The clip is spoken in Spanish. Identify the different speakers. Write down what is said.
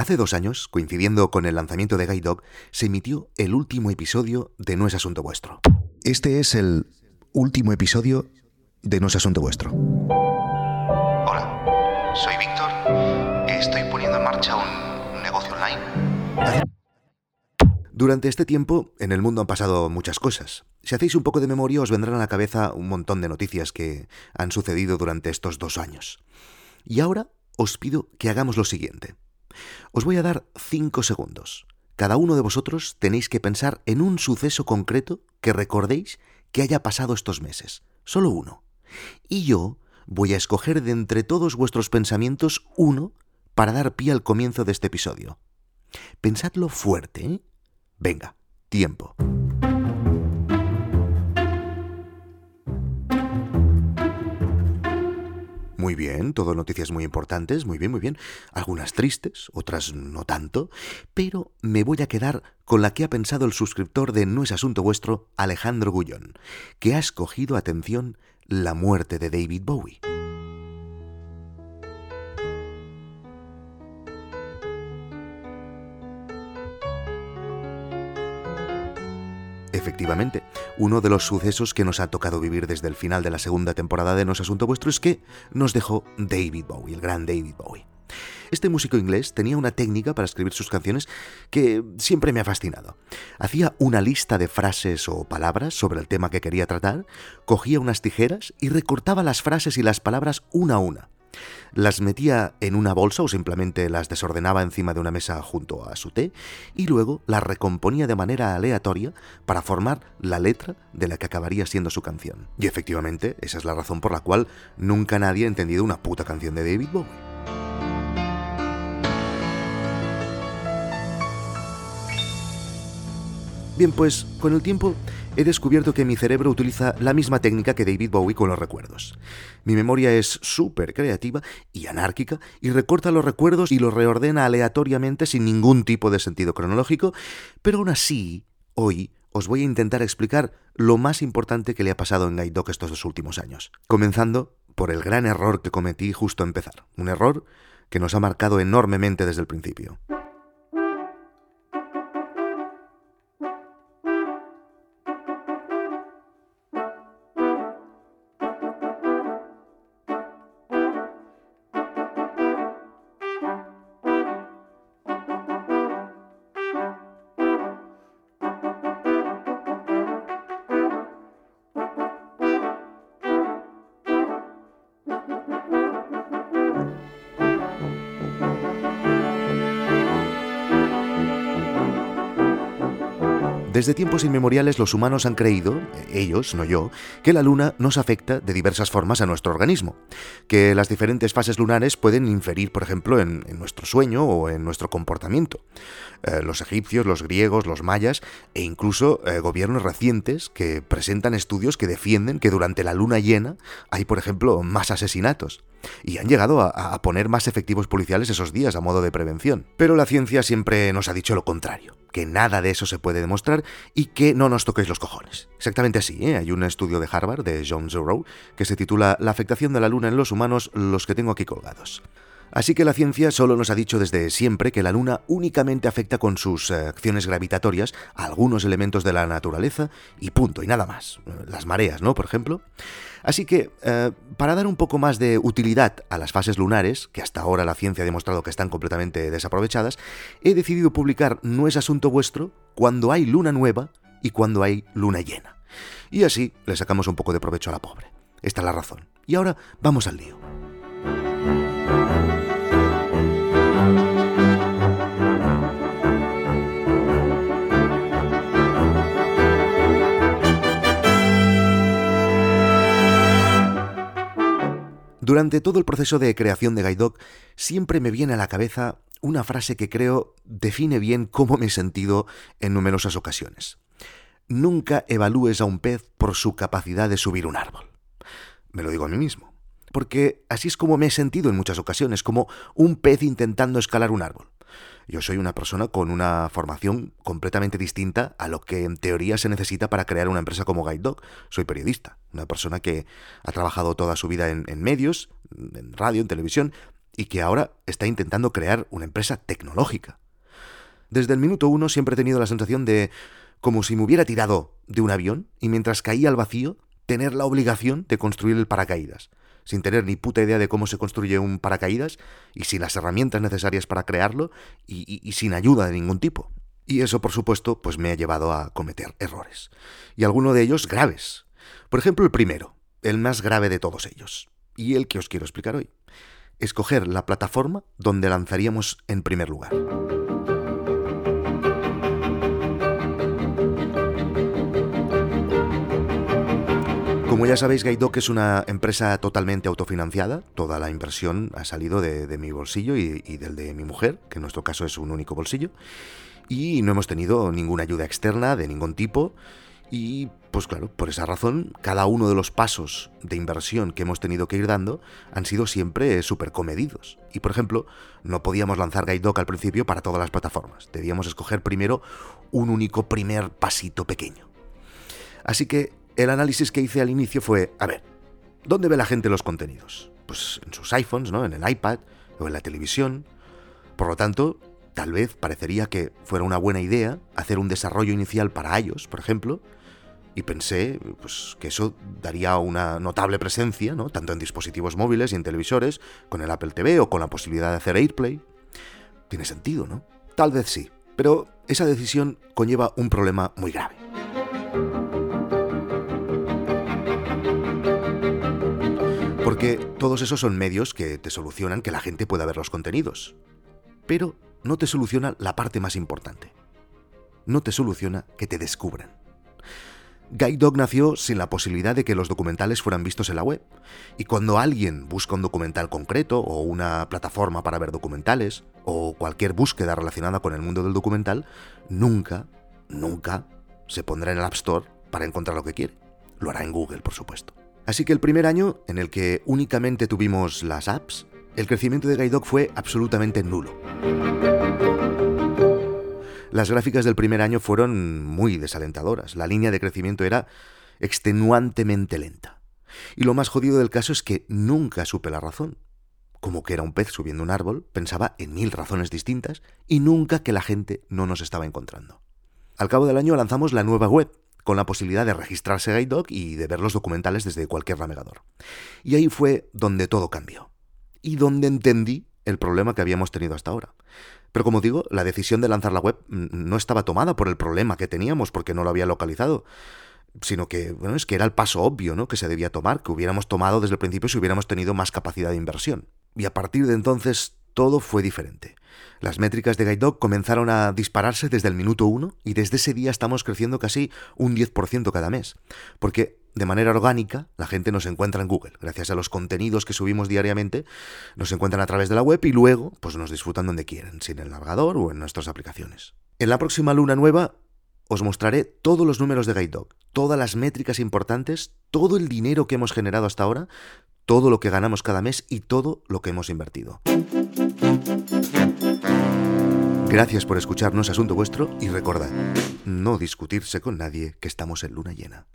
Speaker 1: Hace dos años, coincidiendo con el lanzamiento de Guide Dog, se emitió el último episodio de No es Asunto Vuestro. Este es el último episodio de No es Asunto Vuestro.
Speaker 2: Hola, soy Víctor. Estoy poniendo en marcha un negocio online.
Speaker 1: Durante este tiempo, en el mundo han pasado muchas cosas. Si hacéis un poco de memoria, os vendrán a la cabeza un montón de noticias que han sucedido durante estos dos años. Y ahora os pido que hagamos lo siguiente. Os voy a dar cinco segundos. Cada uno de vosotros tenéis que pensar en un suceso concreto que recordéis que haya pasado estos meses. Solo uno. Y yo voy a escoger de entre todos vuestros pensamientos uno para dar pie al comienzo de este episodio. Pensadlo fuerte, ¿eh? Venga, tiempo. Muy bien, todo noticias muy importantes, muy bien, muy bien. Algunas tristes, otras no tanto, pero me voy a quedar con la que ha pensado el suscriptor de No es Asunto Vuestro, Alejandro Gullón, que ha escogido, atención, la muerte de David Bowie. Efectivamente, uno de los sucesos que nos ha tocado vivir desde el final de la segunda temporada de No es Asunto Vuestro es que nos dejó David Bowie, el gran David Bowie. Este músico inglés tenía una técnica para escribir sus canciones que siempre me ha fascinado. Hacía una lista de frases o palabras sobre el tema que quería tratar, cogía unas tijeras y recortaba las frases y las palabras una a una las metía en una bolsa o simplemente las desordenaba encima de una mesa junto a su té y luego las recomponía de manera aleatoria para formar la letra de la que acabaría siendo su canción. Y efectivamente, esa es la razón por la cual nunca nadie ha entendido una puta canción de David Bowie. Bien, pues con el tiempo he descubierto que mi cerebro utiliza la misma técnica que David Bowie con los recuerdos. Mi memoria es súper creativa y anárquica y recorta los recuerdos y los reordena aleatoriamente sin ningún tipo de sentido cronológico, pero aún así, hoy os voy a intentar explicar lo más importante que le ha pasado en Guide Dog estos dos últimos años, comenzando por el gran error que cometí justo a empezar, un error que nos ha marcado enormemente desde el principio. Desde tiempos inmemoriales los humanos han creído, ellos, no yo, que la luna nos afecta de diversas formas a nuestro organismo, que las diferentes fases lunares pueden inferir, por ejemplo, en, nuestro sueño o en nuestro comportamiento. Eh, los egipcios, los griegos, los mayas e incluso eh, gobiernos recientes que presentan estudios que defienden que durante la luna llena hay, por ejemplo, más asesinatos. Y han llegado a poner más efectivos policiales esos días a modo de prevención. Pero la ciencia siempre nos ha dicho lo contrario que nada de eso se puede demostrar y que no nos toquéis los cojones. Exactamente así, ¿eh? hay un estudio de Harvard, de John Zero, que se titula La afectación de la luna en los humanos, los que tengo aquí colgados. Así que la ciencia solo nos ha dicho desde siempre que la Luna únicamente afecta con sus eh, acciones gravitatorias a algunos elementos de la naturaleza y punto, y nada más. Las mareas, ¿no? Por ejemplo. Así que, eh, para dar un poco más de utilidad a las fases lunares, que hasta ahora la ciencia ha demostrado que están completamente desaprovechadas, he decidido publicar No es asunto vuestro cuando hay luna nueva y cuando hay luna llena. Y así le sacamos un poco de provecho a la pobre. Esta es la razón. Y ahora vamos al lío. Durante todo el proceso de creación de Guide siempre me viene a la cabeza una frase que creo define bien cómo me he sentido en numerosas ocasiones. Nunca evalúes a un pez por su capacidad de subir un árbol. Me lo digo a mí mismo. Porque así es como me he sentido en muchas ocasiones, como un pez intentando escalar un árbol. Yo soy una persona con una formación completamente distinta a lo que en teoría se necesita para crear una empresa como Guide Dog. Soy periodista, una persona que ha trabajado toda su vida en, medios, en radio, en televisión, y que ahora está intentando crear una empresa tecnológica. Desde el minuto uno siempre he tenido la sensación de como si me hubiera tirado de un avión y mientras caía al vacío, tener la obligación de construir el paracaídas, sin tener ni puta idea de cómo se construye un paracaídas y sin las herramientas necesarias para crearlo y, y sin ayuda de ningún tipo. Y eso, por supuesto, pues me ha llevado a cometer errores. Y algunos de ellos graves. Por ejemplo, el primero, el más grave de todos ellos, y el que os quiero explicar hoy. Escoger la plataforma donde lanzaríamos en primer lugar. Como ya sabéis, Gaidoc es una empresa totalmente autofinanciada. Toda la inversión ha salido de, mi bolsillo y, y, del de mi mujer, que en nuestro caso es un único bolsillo. Y no hemos tenido ninguna ayuda externa de ningún tipo. Y pues claro, por esa razón, cada uno de los pasos de inversión que hemos tenido que ir dando han sido siempre súper comedidos. Y por ejemplo, no podíamos lanzar GuideDoc al principio para todas las plataformas. Debíamos escoger primero un único primer pasito pequeño. Así que el análisis que hice al inicio fue, a ver, ¿dónde ve la gente los contenidos? Pues en sus iPhones, ¿no? En el iPad o en la televisión. Por lo tanto, tal vez parecería que fuera una buena idea hacer un desarrollo inicial para ellos, por ejemplo, y pensé pues, que eso daría una notable presencia, ¿no? tanto en dispositivos móviles y en televisores, con el Apple TV o con la posibilidad de hacer AirPlay. Tiene sentido, ¿no? Tal vez sí, pero esa decisión conlleva un problema muy grave. Porque todos esos son medios que te solucionan que la gente pueda ver los contenidos. Pero no te soluciona la parte más importante. No te soluciona que te descubran. Guide Dog nació sin la posibilidad de que los documentales fueran vistos en la web. Y cuando alguien busca un documental concreto o una plataforma para ver documentales o cualquier búsqueda relacionada con el mundo del documental, nunca, nunca se pondrá en el App Store para encontrar lo que quiere. Lo hará en Google, por supuesto. Así que el primer año, en el que únicamente tuvimos las apps, el crecimiento de Guide Dog fue absolutamente nulo. Las gráficas del primer año fueron muy desalentadoras. La línea de crecimiento era extenuantemente lenta. Y lo más jodido del caso es que nunca supe la razón. Como que era un pez subiendo un árbol, pensaba en mil razones distintas y nunca que la gente no nos estaba encontrando. Al cabo del año lanzamos la nueva web, con la posibilidad de registrarse GuideDog y de ver los documentales desde cualquier navegador. Y ahí fue donde todo cambió. Y donde entendí el problema que habíamos tenido hasta ahora. Pero como digo, la decisión de lanzar la web no estaba tomada por el problema que teníamos, porque no lo había localizado, sino que, bueno, es que era el paso obvio, ¿no? Que se debía tomar, que hubiéramos tomado desde el principio si hubiéramos tenido más capacidad de inversión. Y a partir de entonces todo fue diferente. Las métricas de GuideDog comenzaron a dispararse desde el minuto uno y desde ese día estamos creciendo casi un 10% cada mes. Porque de manera orgánica la gente nos encuentra en Google. Gracias a los contenidos que subimos diariamente, nos encuentran a través de la web y luego pues nos disfrutan donde quieren, sin el navegador o en nuestras aplicaciones. En la próxima luna nueva os mostraré todos los números de GuideDog, todas las métricas importantes, todo el dinero que hemos generado hasta ahora, todo lo que ganamos cada mes y todo lo que hemos invertido. Gracias por escucharnos Asunto Vuestro y recordad, no discutirse con nadie que estamos en luna llena.